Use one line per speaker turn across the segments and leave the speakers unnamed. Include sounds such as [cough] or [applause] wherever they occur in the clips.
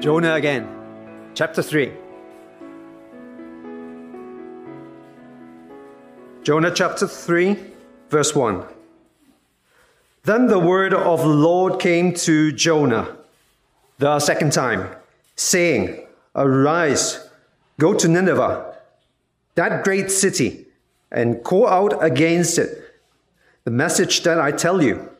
Jonah again, chapter 3. Jonah chapter 3, verse 1. Then the word of the Lord came to Jonah the second time, saying, Arise, go to Nineveh, that great city, and call out against it the message that I tell you.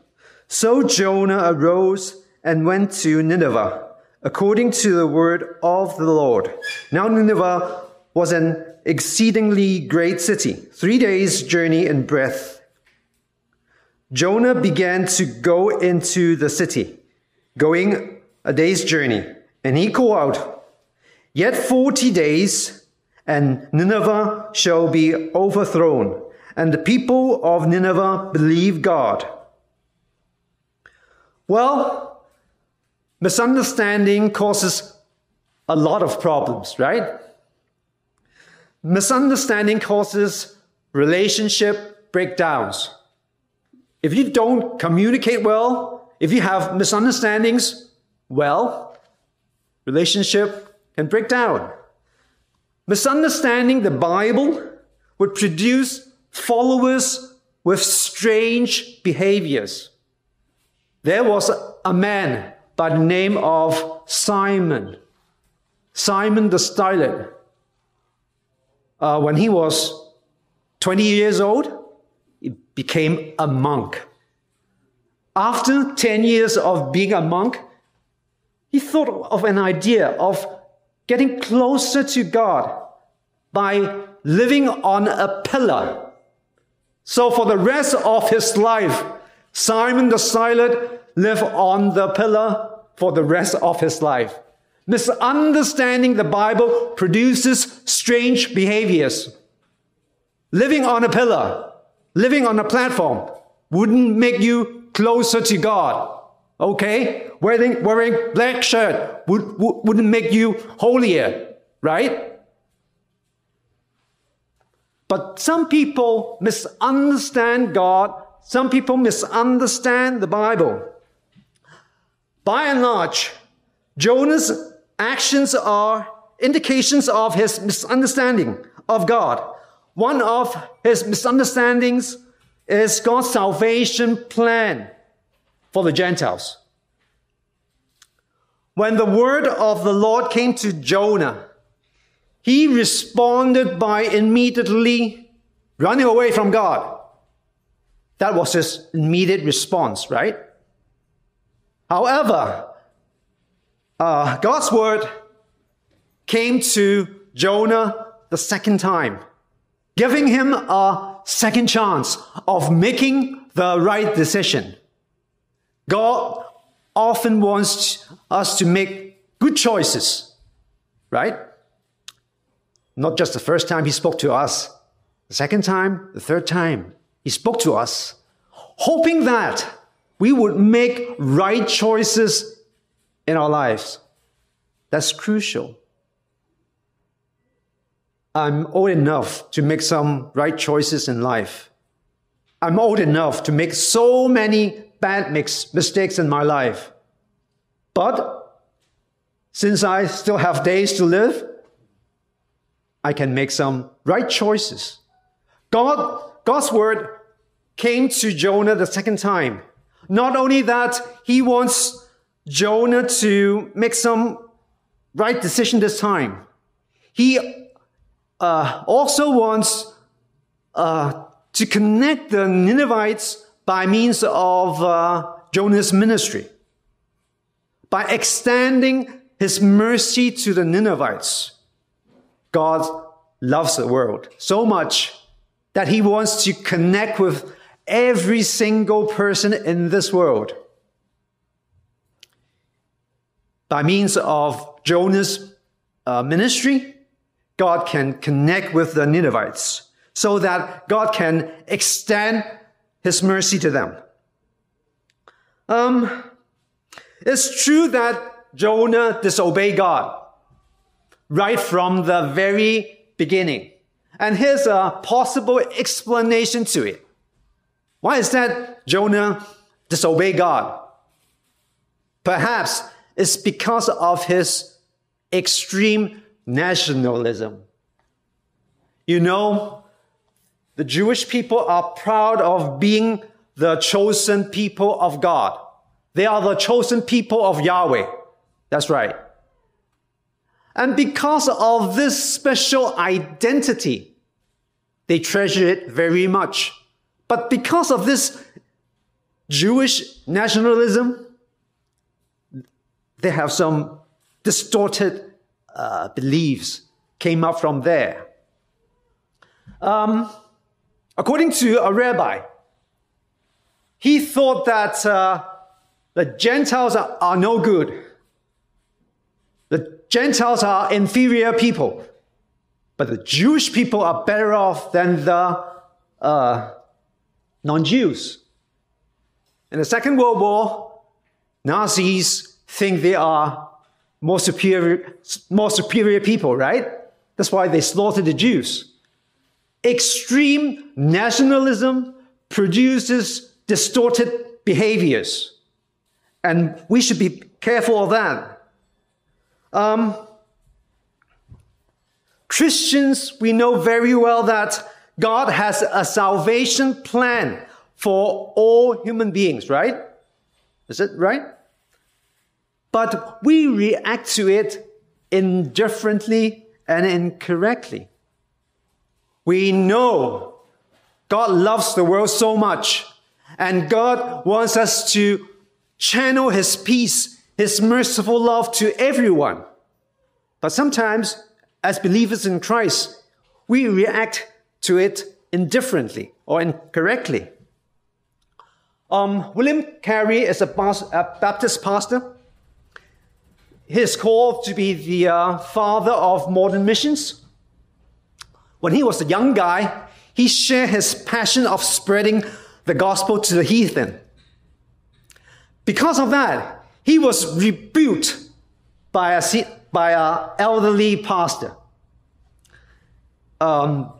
So Jonah arose and went to Nineveh according to the word of the Lord. Now Nineveh was an exceedingly great city, three days' journey in breadth. Jonah began to go into the city, going a day's journey, and he called out, Yet forty days, and Nineveh shall be overthrown. And the people of Nineveh believe God. Well, Misunderstanding causes a lot of problems, right? Misunderstanding causes relationship breakdowns. If you don't communicate well, if you have misunderstandings, well, relationship can break down. Misunderstanding the Bible would produce followers with strange behaviors. There was a man by the name of Simon. Simon the Stylite. Uh, when he was 20 years old, he became a monk. After 10 years of being a monk, he thought of an idea of getting closer to God by living on a pillar. So for the rest of his life, Simon the Stylite lived on the pillar for the rest of his life. Misunderstanding the Bible produces strange behaviors. Living on a pillar, living on a platform wouldn't make you closer to God. Okay? Wearing, wearing black shirt would, wouldn't make you holier, right? But some people misunderstand God. Some people misunderstand the Bible. By and large, Jonah's actions are indications of his misunderstanding of God. One of his misunderstandings is God's salvation plan for the Gentiles. When the word of the Lord came to Jonah, he responded by immediately running away from God. That was his immediate response, right? However, uh, God's word came to Jonah the second time, giving him a second chance of making the right decision. God often wants us to make good choices, right? Not just the first time he spoke to us, the second time, the third time, he spoke to us, hoping that we would make right choices in our lives. That's crucial. I'm old enough to make some right choices in life. I'm old enough to make so many bad mix, mistakes in my life. But since I still have days to live, I can make some right choices. God, God's word came to Jonah the second time not only that, he wants Jonah to make some right decision this time. He uh, also wants uh, to connect the Ninevites by means of uh, Jonah's ministry, by extending his mercy to the Ninevites. God loves the world so much that he wants to connect with every single person in this world. By means of Jonah's uh, ministry, God can connect with the Ninevites so that God can extend his mercy to them. Um, it's true that Jonah disobeyed God right from the very beginning. And here's a possible explanation to it. Why is that Jonah disobeyed God? Perhaps it's because of his extreme nationalism. You know, the Jewish people are proud of being the chosen people of God. They are the chosen people of Yahweh. That's right. And because of this special identity, they treasure it very much. But because of this Jewish nationalism, they have some distorted uh, beliefs came up from there. Um, according to a rabbi, he thought that uh, the Gentiles are, are no good. The Gentiles are inferior people, but the Jewish people are better off than the uh, non Jews. In the Second World War, Nazis think they are more superior, more superior people, right? That's why they slaughtered the Jews. Extreme nationalism produces distorted behaviors. And we should be careful of that. Um, Christians, we know very well that God has a salvation plan for all human beings, right? Is it right? But we react to it indifferently and incorrectly. We know God loves the world so much, and God wants us to channel His peace his merciful love to everyone. But sometimes, as believers in Christ, we react to it indifferently or incorrectly. Um, William Carey is a, a, Baptist pastor. He is called to be the uh, father of modern missions. When he was a young guy, he shared his passion of spreading the gospel to the heathen. Because of that, he was rebuked by a, by an elderly pastor. Um,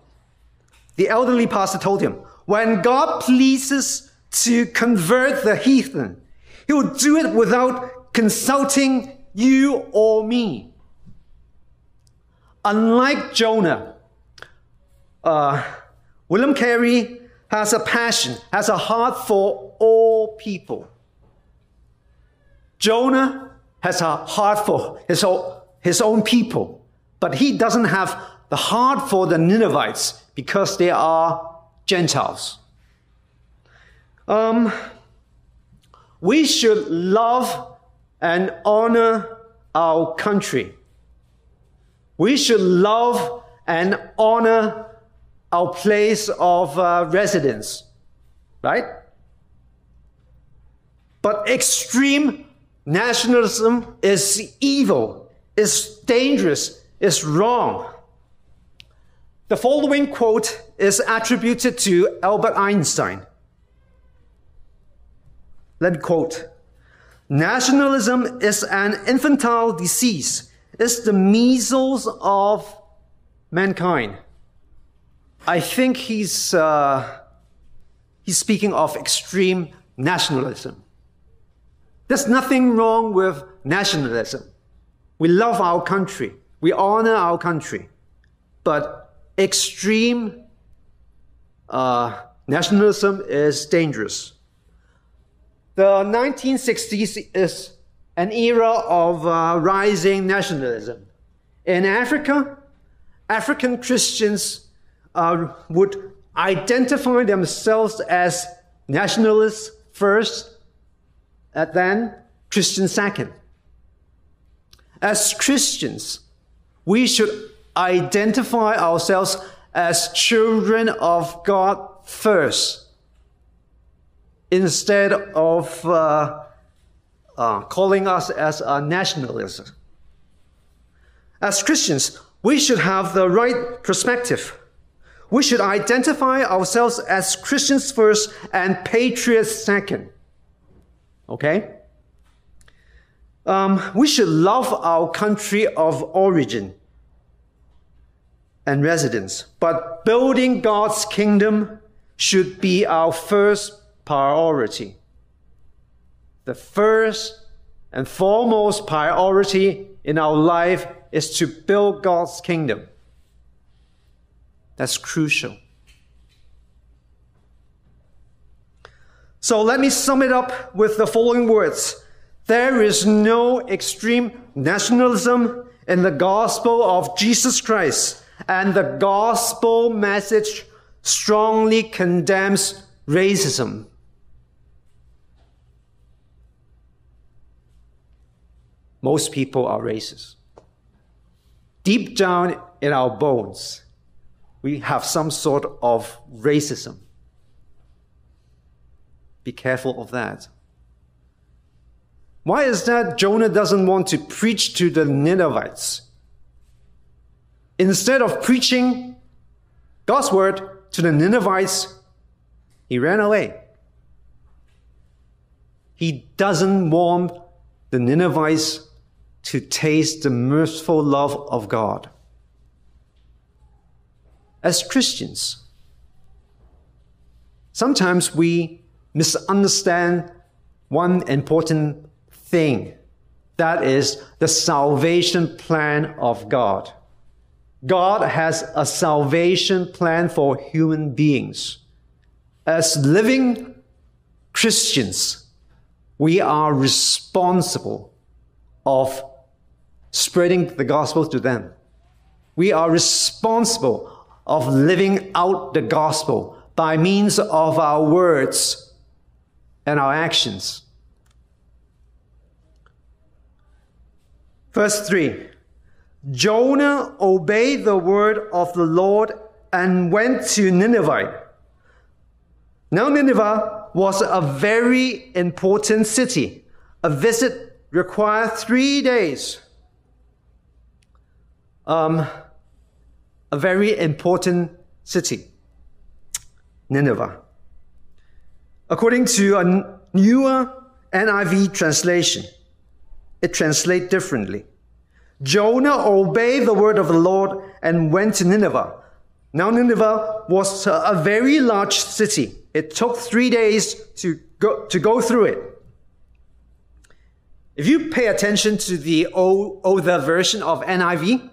the elderly pastor told him, when God pleases to convert the heathen, he will do it without consulting you or me. Unlike Jonah, uh, William Carey has a passion, has a heart for all people. Jonah has a heart for his own, his own people, but he doesn't have the heart for the Ninevites because they are Gentiles. Um, we should love and honor our country. We should love and honor our place of uh, residence, right? But extreme Nationalism is evil, it's dangerous, it's wrong. The following quote is attributed to Albert Einstein. Let quote Nationalism is an infantile disease, it's the measles of mankind. I think he's, uh, he's speaking of extreme nationalism. There's nothing wrong with nationalism. We love our country. We honor our country. But extreme uh, nationalism is dangerous. The 1960s is an era of uh, rising nationalism. In Africa, African Christians uh, would identify themselves as nationalists first and then Christian second. As Christians, we should identify ourselves as children of God first, instead of uh, uh, calling us as a nationalist. As Christians, we should have the right perspective. We should identify ourselves as Christians first and patriots second. Okay? Um, we should love our country of origin and residence, but building God's kingdom should be our first priority. The first and foremost priority in our life is to build God's kingdom. That's crucial. So let me sum it up with the following words. There is no extreme nationalism in the gospel of Jesus Christ, and the gospel message strongly condemns racism. Most people are racist. Deep down in our bones, we have some sort of racism. Be careful of that. Why is that Jonah doesn't want to preach to the Ninevites? Instead of preaching God's word to the Ninevites, he ran away. He doesn't want the Ninevites to taste the merciful love of God. As Christians, sometimes we misunderstand one important thing that is the salvation plan of God. God has a salvation plan for human beings. As living Christians, we are responsible of spreading the gospel to them. We are responsible of living out the gospel by means of our words and our actions. Verse 3 Jonah obeyed the word of the Lord and went to Nineveh. Now, Nineveh was a very important city. A visit required three days. Um, a very important city, Nineveh. According to a newer NIV translation, it translates differently. Jonah obeyed the word of the Lord and went to Nineveh. Now, Nineveh was a very large city. It took three days to go, to go through it. If you pay attention to the old, older version of NIV,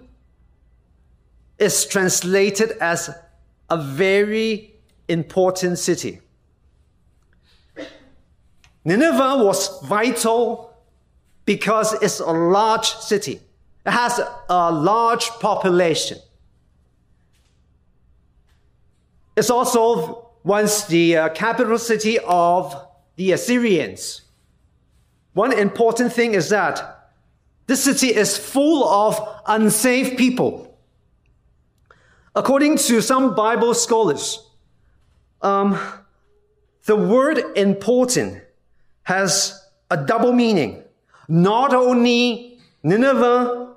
it's translated as a very important city. Nineveh was vital because it's a large city. It has a large population. It's also once the uh, capital city of the Assyrians. One important thing is that this city is full of unsafe people. According to some Bible scholars, um, the word important has a double meaning. Not only Nineveh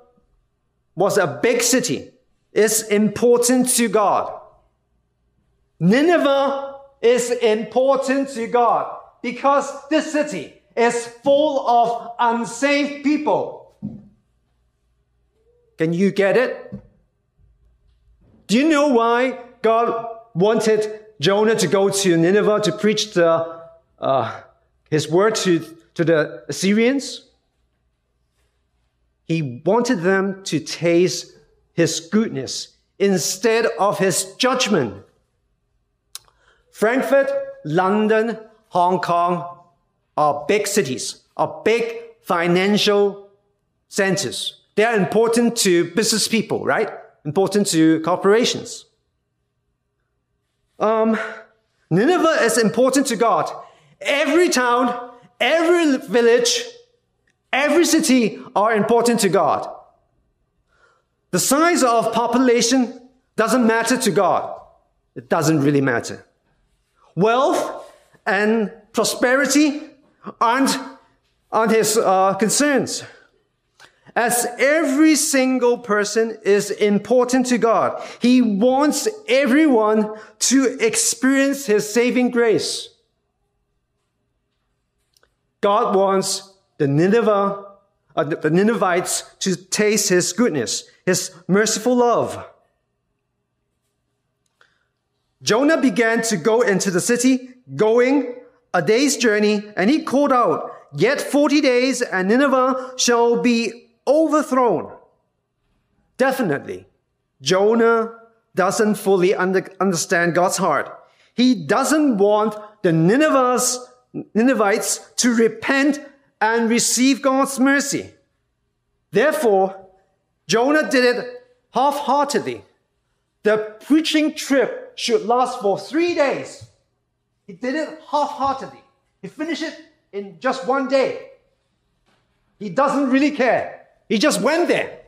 was a big city. It's important to God. Nineveh is important to God because this city is full of unsafe people. Can you get it? Do you know why God wanted Jonah to go to Nineveh to preach the, uh, his word to, to the Assyrians? He wanted them to taste his goodness instead of his judgment. Frankfurt, London, Hong Kong are big cities, are big financial centers. They are important to business people, right? Important to corporations. Um, Nineveh is important to God. Every town, every village, Every city are important to God. The size of population doesn't matter to God. It doesn't really matter. Wealth and prosperity aren't, aren't his uh, concerns. As every single person is important to God, He wants everyone to experience His saving grace. God wants the Nineveh, uh, the Ninevites to taste his goodness, his merciful love. Jonah began to go into the city, going a day's journey, and he called out, Yet forty days, and Nineveh shall be overthrown. Definitely, Jonah doesn't fully under, understand God's heart. He doesn't want the Ninevites to repent and receive God's mercy. Therefore, Jonah did it half-heartedly. The preaching trip should last for three days. He did it half-heartedly. He finished it in just one day. He doesn't really care. He just went there,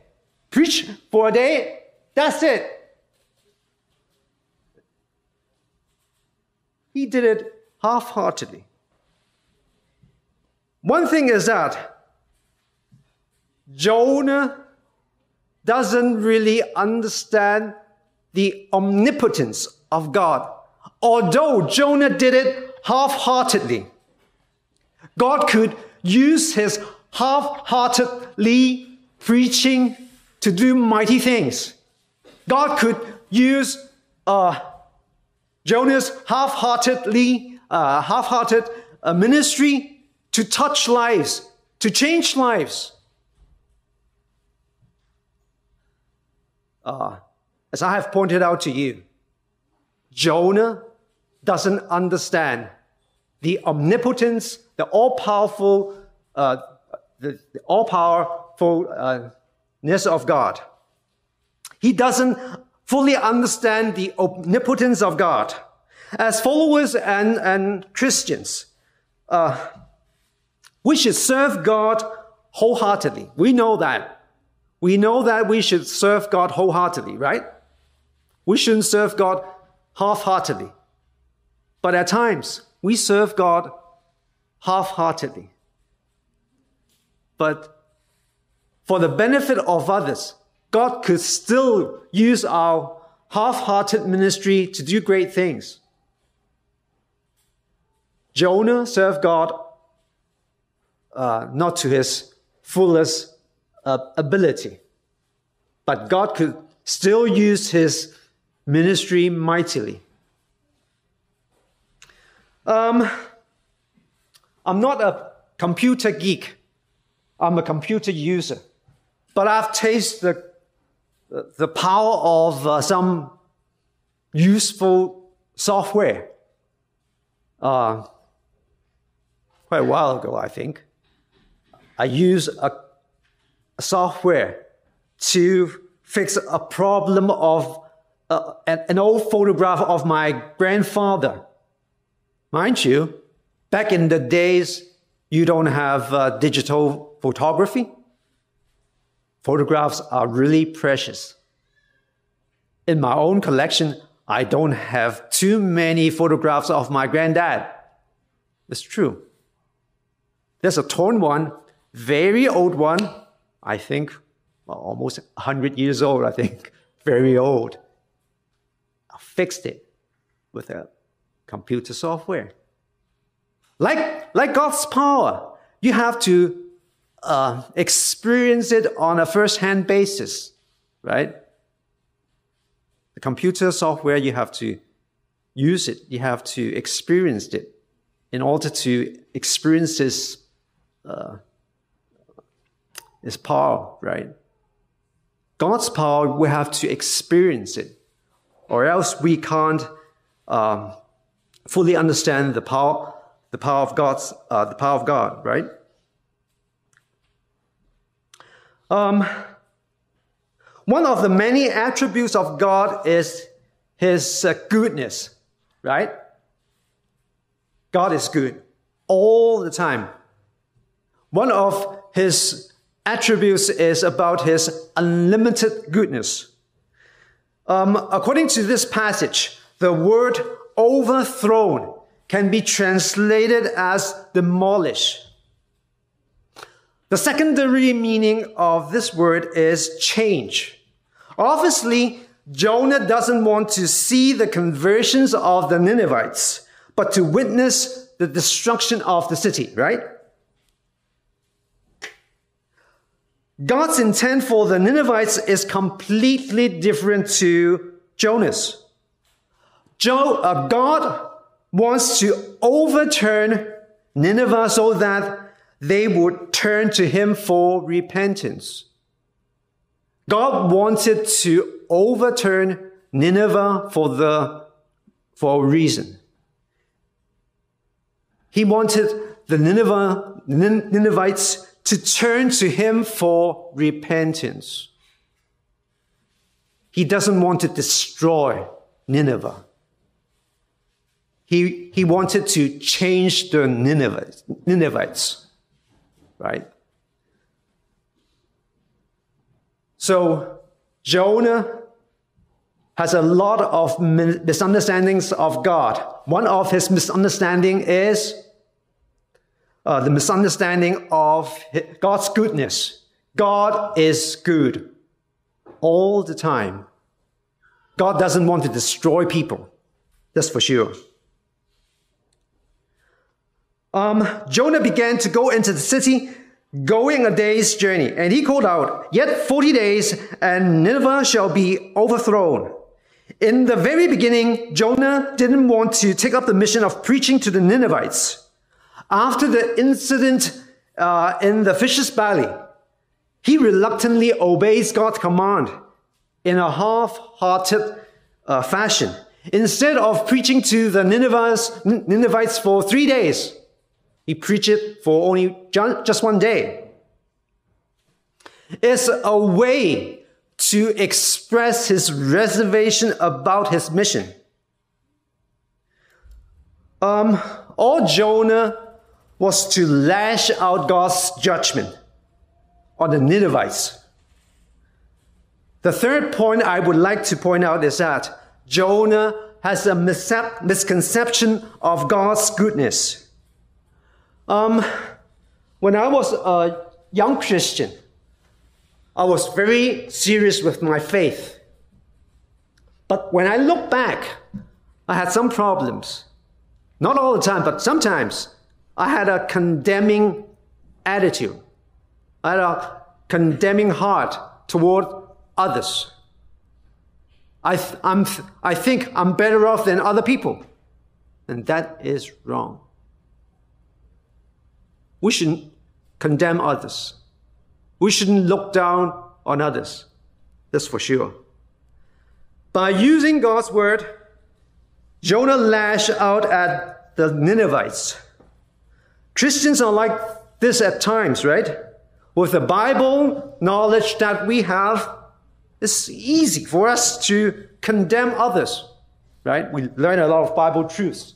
preached for a day, that's it. He did it half heartedly. One thing is that Jonah doesn't really understand the omnipotence of God. Although Jonah did it half heartedly, God could use his half heartedly preaching to do mighty things. God could use uh, Jonah's half-heartedly, uh, half-hearted uh, ministry to touch lives, to change lives. Uh, as I have pointed out to you, Jonah doesn't understand the omnipotence, the all-powerful, uh, the, the all-powerfulness of God. He doesn't fully understand the omnipotence of God. As followers and, and Christians, uh, we should serve God wholeheartedly. We know that. We know that we should serve God wholeheartedly, right? We shouldn't serve God half-heartedly. But at times, we serve God half-heartedly. But for the benefit of others, God could still use our half-hearted ministry to do great things. Jonah served God uh, not to his fullest uh, ability, but God could still use his ministry mightily. Um, I'm not a computer geek. I'm a computer user. But I've tasted the the power of uh, some useful software. Uh, quite a while ago, I think, I use a, a software to fix a problem of uh, an, an old photograph of my grandfather. Mind you, back in the days, you don't have uh, digital photography. Photographs are really precious. In my own collection, I don't have too many photographs of my granddad. It's true. There's a torn one, very old one, I think well, almost 100 years old, I think, [laughs] very old. I fixed it with a computer software. Like, like God's power, you have to uh, experience it on a first-hand basis, right? The computer software, you have to use it. You have to experience it in order to experience this, uh, this power, right? God's power, we have to experience it, or else we can't um, fully understand the power, the power of God's, uh, the power of God, right? Um, one of the many attributes of God is his uh, goodness, right? God is good all the time. One of his attributes is about his unlimited goodness. Um, according to this passage, the word overthrown can be translated as demolish. The secondary meaning of this word is change. Obviously, Jonah doesn't want to see the conversions of the Ninevites, but to witness the destruction of the city, right? God's intent for the Ninevites is completely different to Jonah's. Jo- uh, God wants to overturn Nineveh so that they would turn to him for repentance. God wanted to overturn Nineveh for the, for a reason. He wanted the Nineveh, Ninevites to turn to him for repentance. He doesn't want to destroy Nineveh. He, he wanted to change the Ninevites, Ninevites, right? So Jonah has a lot of misunderstandings of God. One of his misunderstanding is uh, the misunderstanding of God's goodness. God is good all the time. God doesn't want to destroy people. That's for sure. Um, Jonah began to go into the city, going a day's journey, and he called out, Yet 40 days, and Nineveh shall be overthrown. In the very beginning, Jonah didn't want to take up the mission of preaching to the Ninevites. After the incident uh, in the fish's belly, he reluctantly obeys God's command in a half-hearted uh, fashion. Instead of preaching to the Ninevites for three days, he preached for only just one day. It's a way to express his reservation about his mission. Um, all Jonah was to lash out God's judgment on the Ninevites. The third point I would like to point out is that Jonah has a misconception of God's goodness. Um, when I was a young Christian, I was very serious with my faith. But when I look back, I had some problems. Not all the time, but sometimes I had a condemning attitude. I had a condemning heart toward others. I, th- I'm th- I think I'm better off than other people. And that is wrong. We shouldn't condemn others. We shouldn't look down on others. That's for sure. By using God's word, Jonah lashed out at the Ninevites. Christians are like this at times, right? With the Bible knowledge that we have, it's easy for us to condemn others, right? We learn a lot of Bible truths.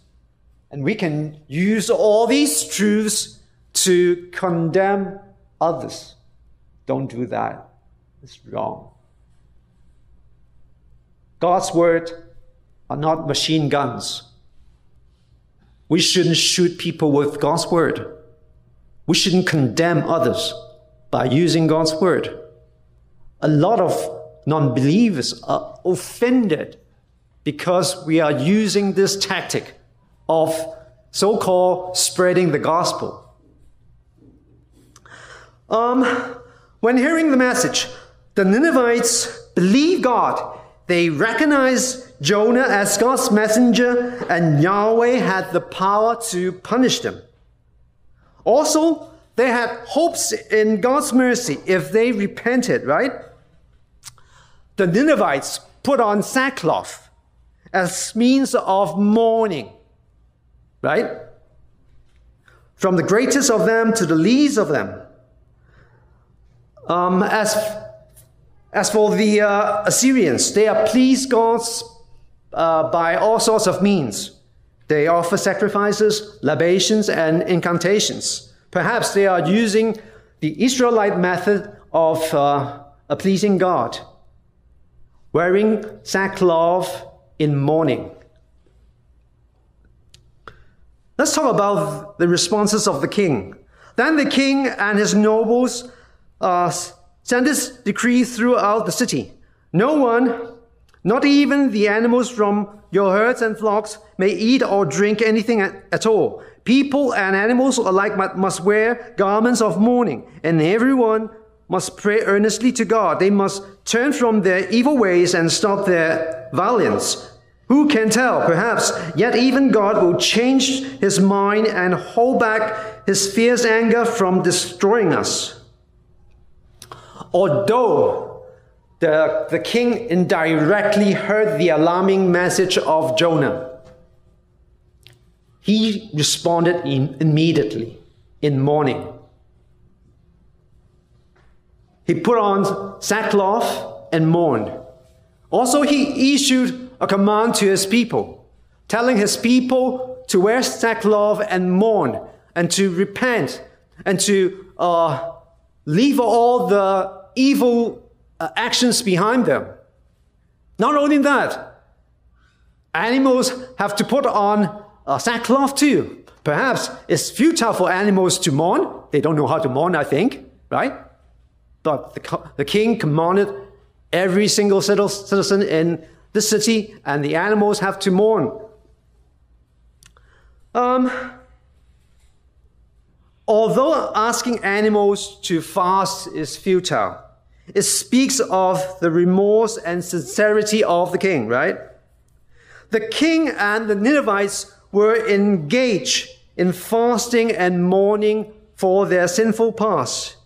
And we can use all these truths to condemn others. Don't do that. It's wrong. God's word are not machine guns. We shouldn't shoot people with God's word. We shouldn't condemn others by using God's word. A lot of non believers are offended because we are using this tactic of so called spreading the gospel. Um, when hearing the message, the Ninevites believe God. They recognize Jonah as God's messenger, and Yahweh had the power to punish them. Also, they had hopes in God's mercy if they repented, right? The Ninevites put on sackcloth as means of mourning, right? From the greatest of them to the least of them. Um, as, as for the uh, Assyrians, they are pleased gods uh, by all sorts of means. They offer sacrifices, libations, and incantations. Perhaps they are using the Israelite method of uh, pleasing God, wearing sackcloth in mourning. Let's talk about the responses of the king. Then the king and his nobles uh, send this decree throughout the city. No one, not even the animals from your herds and flocks, may eat or drink anything at, all. People and animals alike must wear garments of mourning, and everyone must pray earnestly to God. They must turn from their evil ways and stop their violence. Who can tell? Perhaps yet even God will change his mind and hold back his fierce anger from destroying us. Although the, the king indirectly heard the alarming message of Jonah, he responded immediately in mourning. He put on sackcloth and mourned. Also, he issued a command to his people, telling his people to wear sackcloth and mourn, and to repent, and to uh, leave all the evil uh, actions behind them. Not only that, animals have to put on sackcloth too. Perhaps it's futile for animals to mourn. They don't know how to mourn, I think, right? But the, the king commanded every single citizen in the city and the animals have to mourn. Um, although asking animals to fast is futile, it speaks of the remorse and sincerity of the king, right? The king and the Ninevites were engaged in fasting and mourning for their sinful past.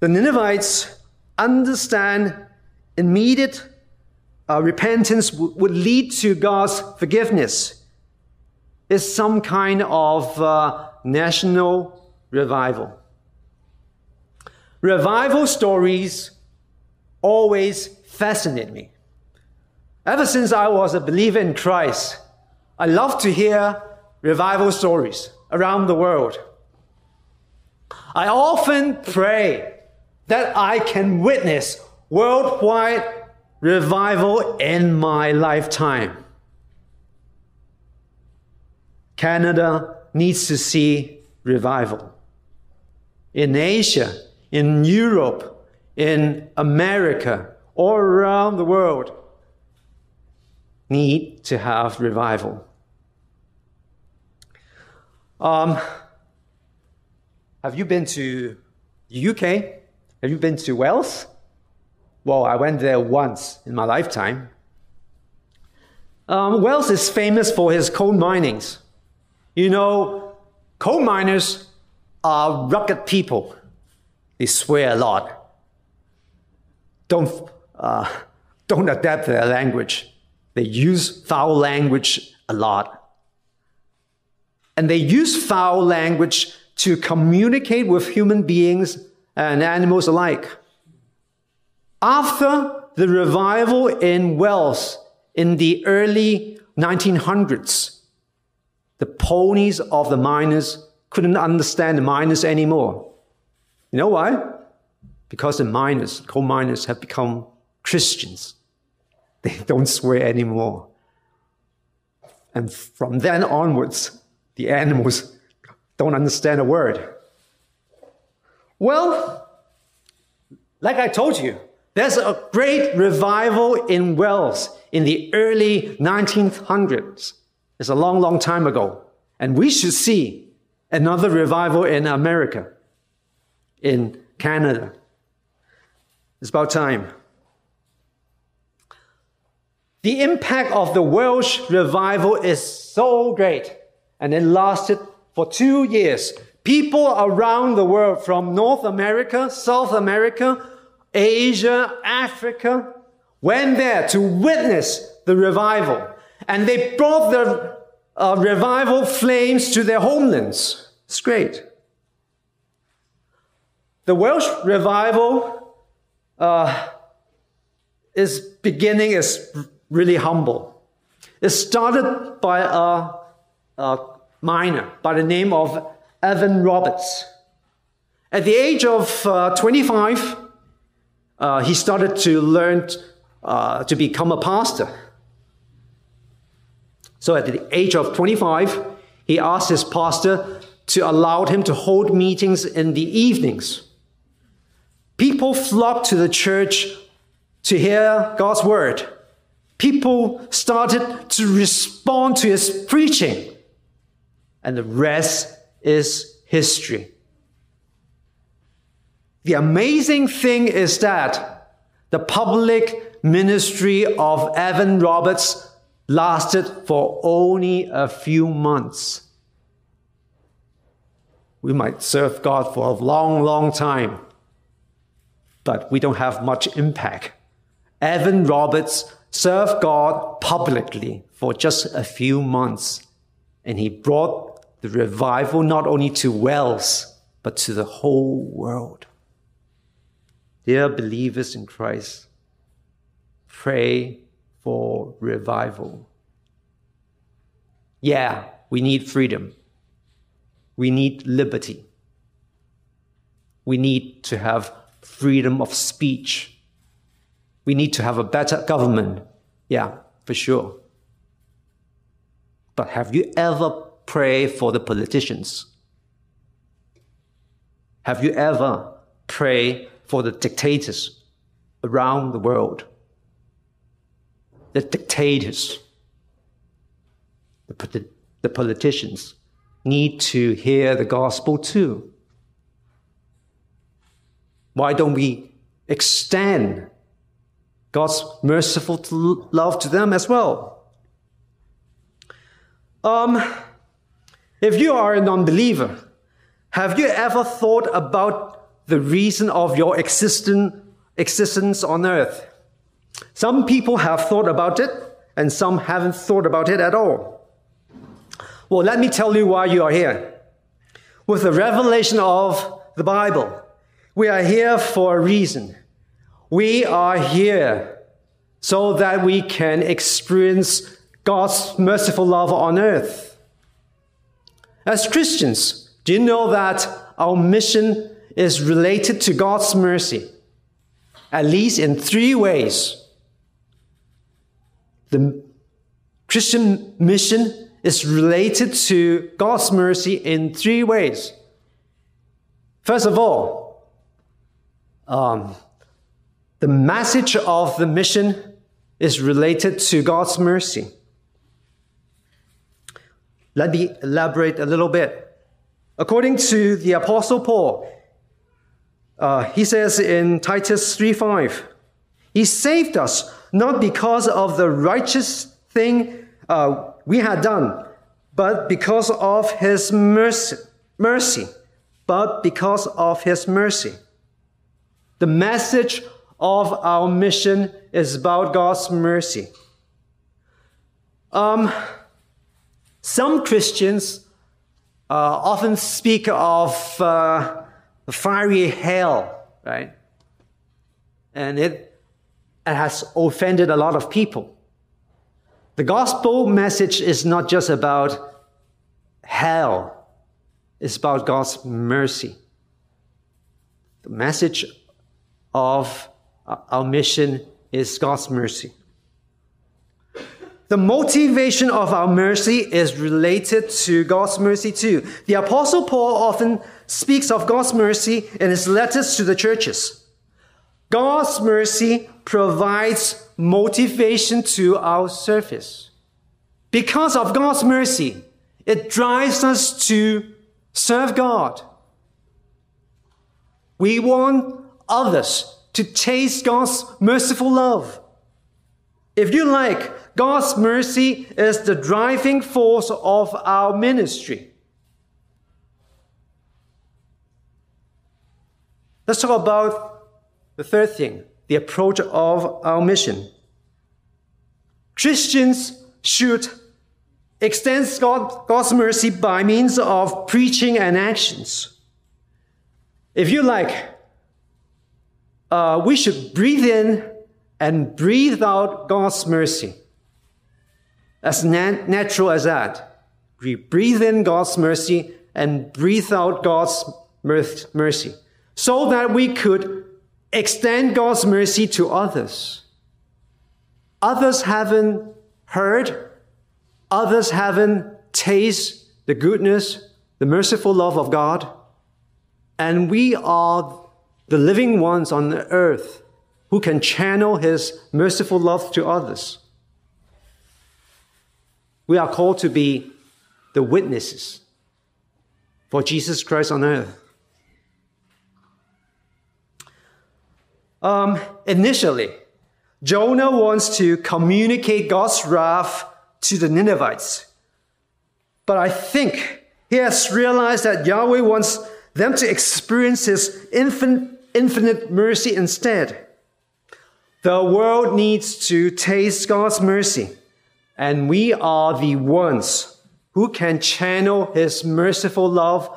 The Ninevites understand immediate uh, repentance w- would lead to God's forgiveness. It's some kind of uh, national revival. Revival stories always fascinate me. Ever since I was a believer in Christ, I love to hear revival stories around the world. I often pray that I can witness worldwide revival in my lifetime. Canada needs to see revival. In Asia, in Europe, in America, all around the world, need to have revival. Um, have you been to the UK? Have you been to Wales? Well, I went there once in my lifetime. Um, Wales is famous for his coal minings. You know, coal miners are rugged people. They swear a lot. Don't, uh, don't adapt their language. They use foul language a lot. And they use foul language to communicate with human beings and animals alike. After the revival in Wales in the early 1900s, the ponies of the miners couldn't understand the miners anymore. You know why? Because the miners, coal miners, have become Christians. [laughs] They don't swear anymore. And from then onwards, the animals don't understand a word. Well, like I told you, there's a great revival in Wales in the early 1900s. It's a long, long time ago. And we should see another revival in America, in Canada. It's about time. The impact of the Welsh revival is so great, and it lasted for two years. People around the world from North America, South America, Asia, Africa went there to witness the revival. And they brought the uh, revival flames to their homelands. It's great. The Welsh revival uh, is beginning is really humble. It started by a, a miner by the name of Evan Roberts. At the age of uh, 25, uh, he started to learn uh, to become a pastor. So at the age of 25, he asked his pastor to allow him to hold meetings in the evenings. People flocked to the church to hear God's word people started to respond to his preaching. And the rest is history. The amazing thing is that the public ministry of Evan Roberts lasted for only a few months. we might serve God for a long, long time, but we don't have much impact. Evan Roberts served God publicly for just a few months, and he brought the revival not only to Wales, but to the whole world. Dear believers in Christ, pray for revival. Yeah, we need freedom. We need liberty. We need to have freedom of speech. We need to have a better government. Yeah, for sure. But have you ever prayed for the politicians? Have you ever prayed for the dictators around the world? The dictators, the, the politicians need to hear the gospel too. Why don't we extend God's merciful love to them as well? Um, if you are a non believer, have you ever thought about the reason of your existence on earth? Some people have thought about it, and some haven't thought about it at all. Well, let me tell you why you are here. With the revelation of the Bible, we are here for a reason. We are here so that we can experience God's merciful love on earth. As Christians, do you know that our mission is related to God's mercy? At least in three ways. The Christian mission is related to God's mercy in three ways. First of all, um, the message of the mission is related to God's mercy. Let me elaborate a little bit. According to the Apostle Paul, uh, he says in Titus 3:5, He saved us not because of the righteous thing uh, we had done, but because of his mercy, mercy, but because of his mercy. The message of our mission is about God's mercy. Um, some Christians uh, often speak of uh, the fiery hell, right? And it, it has offended a lot of people. The gospel message is not just about hell, it's about God's mercy. The message of uh, our mission is God's mercy. The motivation of our mercy is related to God's mercy too. The Apostle Paul often speaks of God's mercy in his letters to the churches. God's mercy provides motivation to our service. Because of God's mercy, it drives us to serve God. We want others to taste God's merciful love. If you like, God's mercy is the driving force of our ministry. Let's talk about the third thing the approach of our mission. Christians should extend God, God's mercy by means of preaching and actions. If you like, uh, we should breathe in and breathe out God's mercy. As nat- natural as that. We breathe in God's mercy and breathe out God's mercy so that we could extend God's mercy to others. Others haven't heard, others haven't tasted the goodness, the merciful love of God, and we are the living ones on the earth who can channel His merciful love to others. We are called to be the witnesses for Jesus Christ on earth. Um, initially, Jonah wants to communicate God's wrath to the Ninevites. But I think He has realized that Yahweh wants them to experience His infinite, infinite mercy instead. The world needs to taste God's mercy, and we are the ones who can channel His merciful love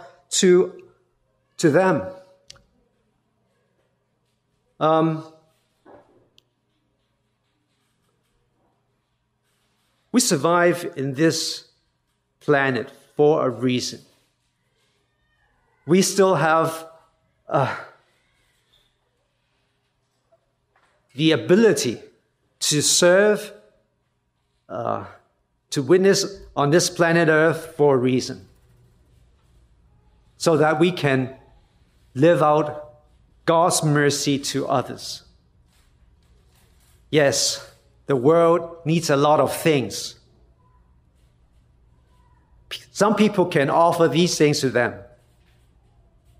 to, to them. Um, we survive in this planet for a reason. We still have uh, the ability to serve, uh, to witness on this planet Earth for a reason. So that we can live out God's mercy to others. Yes, the world needs a lot of things. Some people can offer these things to them,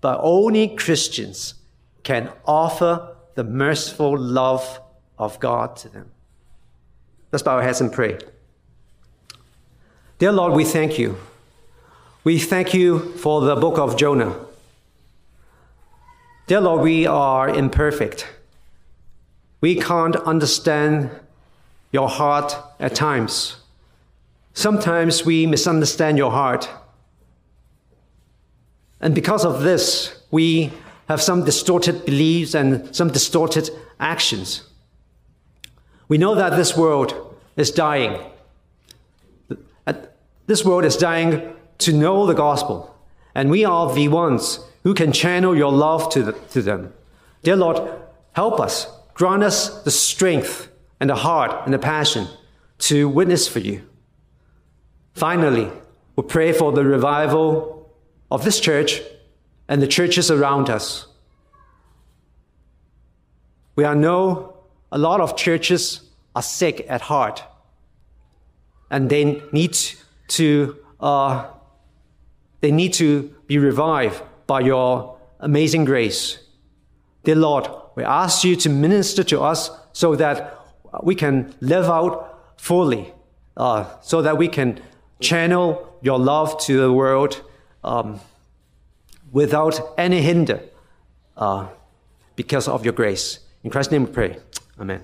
but only Christians can offer the merciful love of God to them. Let's bow our heads and pray. Dear Lord, we thank you. We thank you for the book of Jonah. Dear Lord, we are imperfect. We can't understand your heart at times. Sometimes we misunderstand your heart. And because of this, we have some distorted beliefs and some distorted actions. We know that this world is dying. This world is dying to know the gospel. And we are the ones who can channel your love to, the, to them. Dear Lord, help us, grant us the strength and the heart and the passion to witness for you. Finally, we pray for the revival of this church and the churches around us. We are know a lot of churches are sick at heart and they need to uh, they need to be revived by your amazing grace. Dear Lord, we ask you to minister to us so that we can live out fully, uh, so that we can channel your love to the world um, without any hinder uh, because of your grace. In Christ's name we pray. Amen.